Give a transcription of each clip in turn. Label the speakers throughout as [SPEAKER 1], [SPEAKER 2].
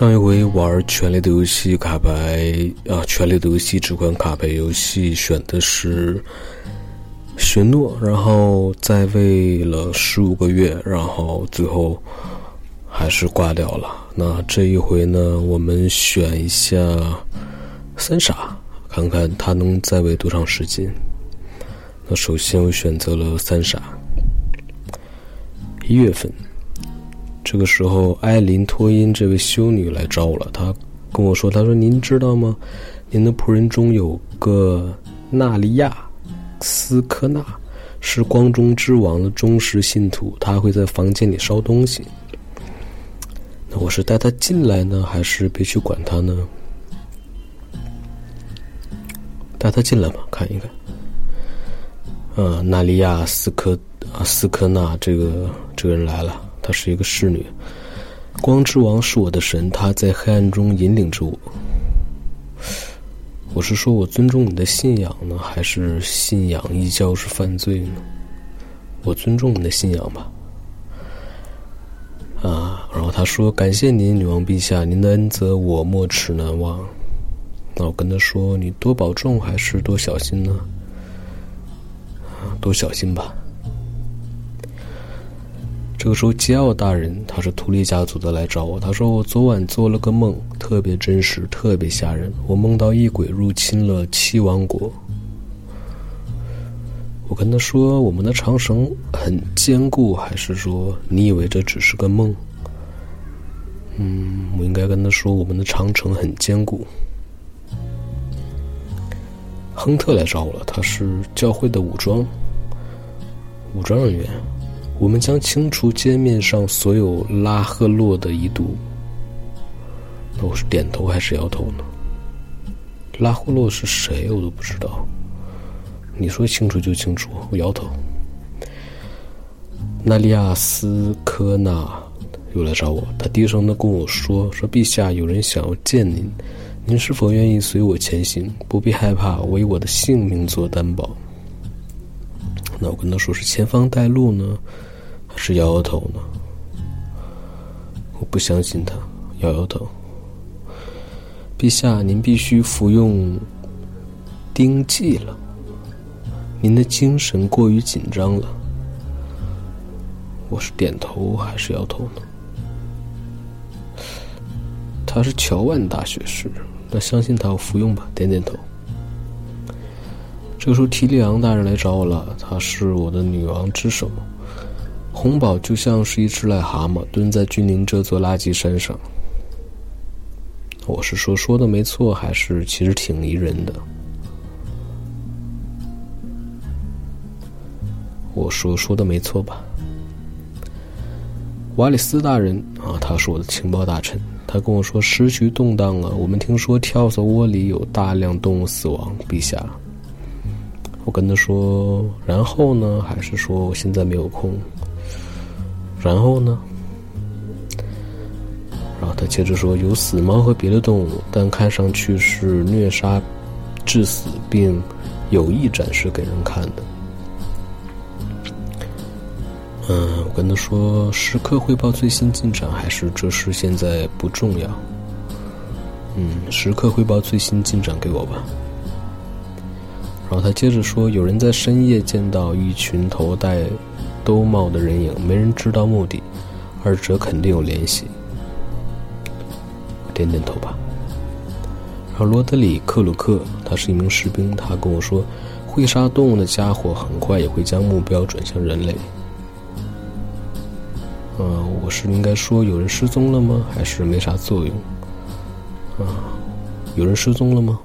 [SPEAKER 1] 上一回玩《权力的游戏》卡牌啊，《权力的游戏》这款卡牌游戏选的是雪诺，然后在位了十五个月，然后最后还是挂掉了。那这一回呢，我们选一下三傻，看看他能在位多长时间。那首先我选择了三傻，一月份。这个时候，艾琳托因这位修女来找我了。她跟我说：“她说您知道吗？您的仆人中有个纳利亚斯科纳，是光中之王的忠实信徒。他会在房间里烧东西。那我是带他进来呢，还是别去管他呢？带他进来吧，看一看。呃，纳利亚斯科啊斯科纳这个这个人来了。”她是一个侍女，光之王是我的神，他在黑暗中引领着我。我是说我尊重你的信仰呢，还是信仰异教是犯罪呢？我尊重你的信仰吧。啊，然后他说：“感谢您，女王陛下，您的恩泽我没齿难忘。”那我跟他说：“你多保重，还是多小心呢？”多小心吧。这个时候，吉奥大人他是图利家族的来找我。他说：“我昨晚做了个梦，特别真实，特别吓人。我梦到异鬼入侵了七王国。”我跟他说：“我们的长城很坚固，还是说你以为这只是个梦？”嗯，我应该跟他说：“我们的长城很坚固。”亨特来找我了，他是教会的武装武装人员。我们将清除街面上所有拉赫洛的遗毒。那我是点头还是摇头呢？拉赫洛是谁？我都不知道。你说清楚就清楚，我摇头。纳利亚斯科纳又来找我，他低声的跟我说：“说陛下，有人想要见您，您是否愿意随我前行？不必害怕，我以我的性命做担保。”那我跟他说：“是前方带路呢？”是摇摇头呢？我不相信他，摇摇头。陛下，您必须服用丁剂了。您的精神过于紧张了。我是点头还是摇头呢？他是乔万大学士，那相信他，我服用吧，点点头。这个时候，提利昂大人来找我了，他是我的女王之首。红宝就像是一只癞蛤蟆，蹲在君临这座垃圾山上。我是说说的没错，还是其实挺迷人的？我说说的没错吧？瓦里斯大人啊，他是我的情报大臣，他跟我说时局动荡啊，我们听说跳蚤窝里有大量动物死亡，陛下。我跟他说，然后呢？还是说我现在没有空？然后呢？然后他接着说：“有死猫和别的动物，但看上去是虐杀致死，并有意展示给人看的。”嗯，我跟他说：“时刻汇报最新进展，还是这事现在不重要？”嗯，时刻汇报最新进展给我吧。然后他接着说：“有人在深夜见到一群头戴……”兜帽的人影，没人知道目的，二者肯定有联系。点点头吧。然后罗德里克鲁克，他是一名士兵，他跟我说，会杀动物的家伙很快也会将目标转向人类。嗯，我是应该说有人失踪了吗？还是没啥作用？啊，有人失踪了吗？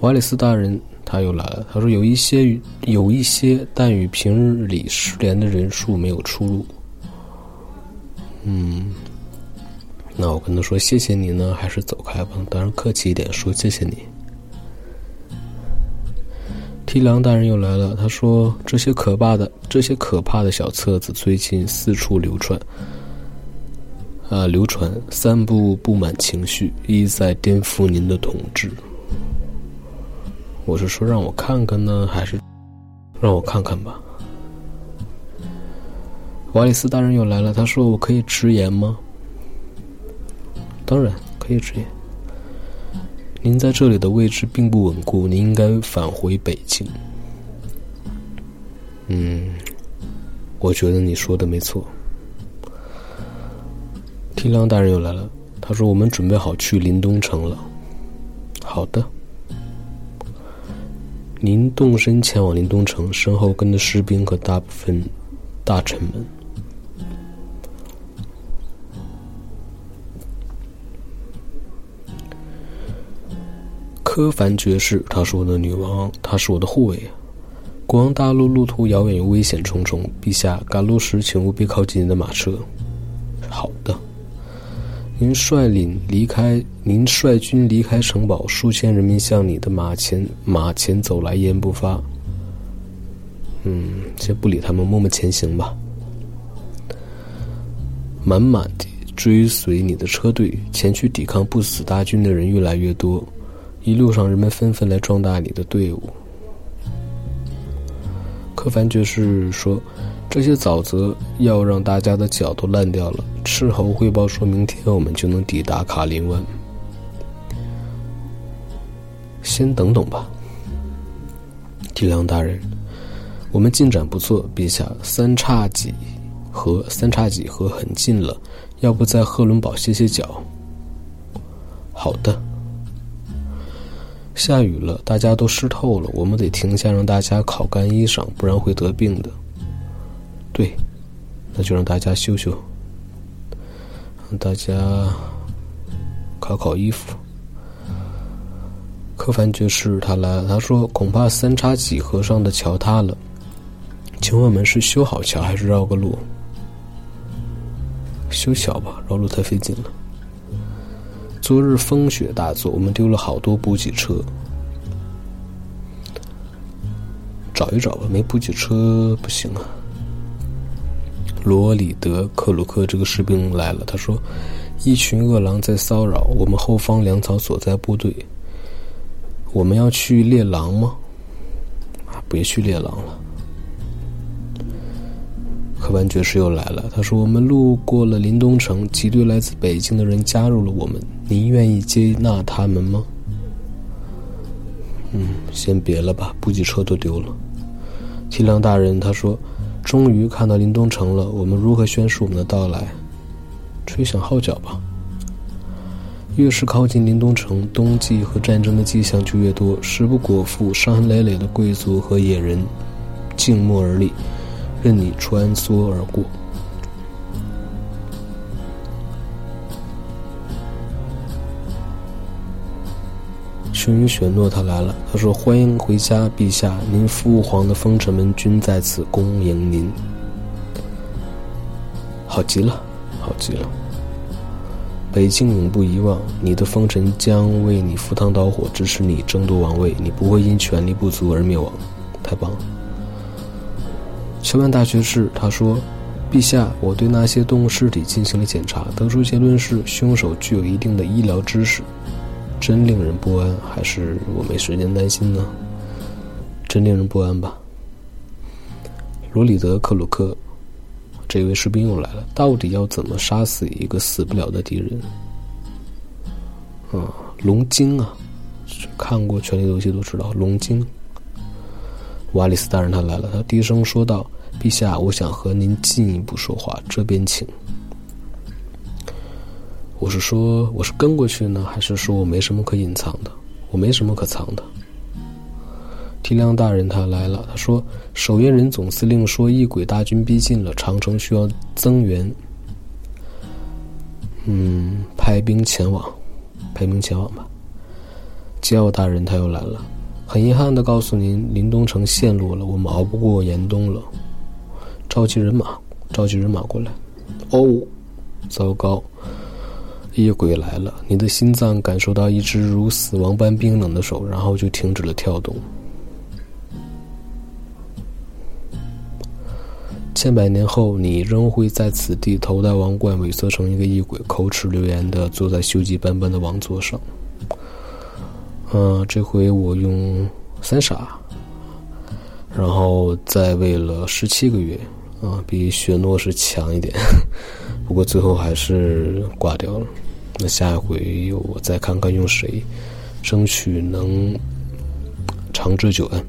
[SPEAKER 1] 瓦里斯大人。他又来了。他说：“有一些，有一些，但与平日里失联的人数没有出入。”嗯，那我跟他说：“谢谢你呢，还是走开吧。”当然客气一点，说：“谢谢你。”提梁大人又来了。他说：“这些可怕的，这些可怕的小册子最近四处流传，啊，流传，散布不满情绪，意在颠覆您的统治。”我是说让我看看呢，还是让我看看吧？瓦里斯大人又来了，他说：“我可以直言吗？”当然可以直言。您在这里的位置并不稳固，您应该返回北京。嗯，我觉得你说的没错。提梁大人又来了，他说：“我们准备好去临东城了。”好的，您动身前往临东城，身后跟着士兵和大部分大臣们。柯凡爵士，她是我的女王，她是我的护卫。国王大陆路途遥远又危险重重，陛下赶路时请务必靠近您的马车。好的，您率领离开，您率军离开城堡，数千人民向你的马前马前走来，一言不发。嗯，先不理他们，默默前行吧。满满的追随你的车队前去抵抗不死大军的人越来越多。一路上，人们纷纷来壮大你的队伍。柯凡爵士说：“这些沼泽要让大家的脚都烂掉了。”斥候汇报说：“明天我们就能抵达卡林湾。”先等等吧，提梁大人，我们进展不错，陛下。三叉戟和，三叉戟河很近了，要不在赫伦堡歇歇脚？好的。下雨了，大家都湿透了，我们得停下，让大家烤干衣裳，不然会得病的。对，那就让大家休休，让大家烤烤衣服。柯凡爵士他来了，他说：“恐怕三叉戟河上的桥塌了，请问我们是修好桥还是绕个路？修桥吧，绕路太费劲了。”昨日风雪大作，我们丢了好多补给车。找一找吧，没补给车不行啊。罗里德克鲁克这个士兵来了，他说：“一群饿狼在骚扰我们后方粮草所在部队。我们要去猎狼吗？啊，别去猎狼了。”科班爵士又来了。他说：“我们路过了临东城，几队来自北京的人加入了我们。您愿意接纳他们吗？”嗯，先别了吧，补给车都丢了。提梁大人，他说：“终于看到临东城了。我们如何宣示我们的到来？吹响号角吧。越是靠近临东城，冬季和战争的迹象就越多。食不果腹、伤痕累累的贵族和野人，静默而立。”任你穿梭而过。雄鹰雪诺他来了，他说：“欢迎回家，陛下，您父皇的封臣们均在此恭迎您。”好极了，好极了！北境永不遗忘你的封臣，将为你赴汤蹈火，支持你争夺王位，你不会因权力不足而灭亡。太棒了！乔曼大学士他说：“陛下，我对那些动物尸体进行了检查，得出结论是凶手具有一定的医疗知识，真令人不安。还是我没时间担心呢？真令人不安吧。”罗里德克鲁克，这位士兵又来了。到底要怎么杀死一个死不了的敌人？啊，龙精啊！看过《权力游戏》都知道龙精。瓦里斯大人他来了，他低声说道：“陛下，我想和您进一步说话，这边请。”我是说，我是跟过去呢，还是说我没什么可隐藏的？我没什么可藏的。提亮大人他来了，他说：“守夜人总司令说，异鬼大军逼近了，长城需要增援。嗯，派兵前往，派兵前往吧。”吉奥大人他又来了。很遗憾的告诉您，林东城陷落了，我们熬不过严冬了。召集人马，召集人马过来。哦，糟糕，夜鬼来了！你的心脏感受到一只如死亡般冰冷的手，然后就停止了跳动。千百年后，你仍会在此地头戴王冠，萎缩成一个异鬼，口齿流言的坐在锈迹斑斑的王座上。嗯，这回我用三傻，然后再喂了十七个月，啊，比雪诺是强一点，不过最后还是挂掉了。那下一回我再看看用谁，争取能长治久安。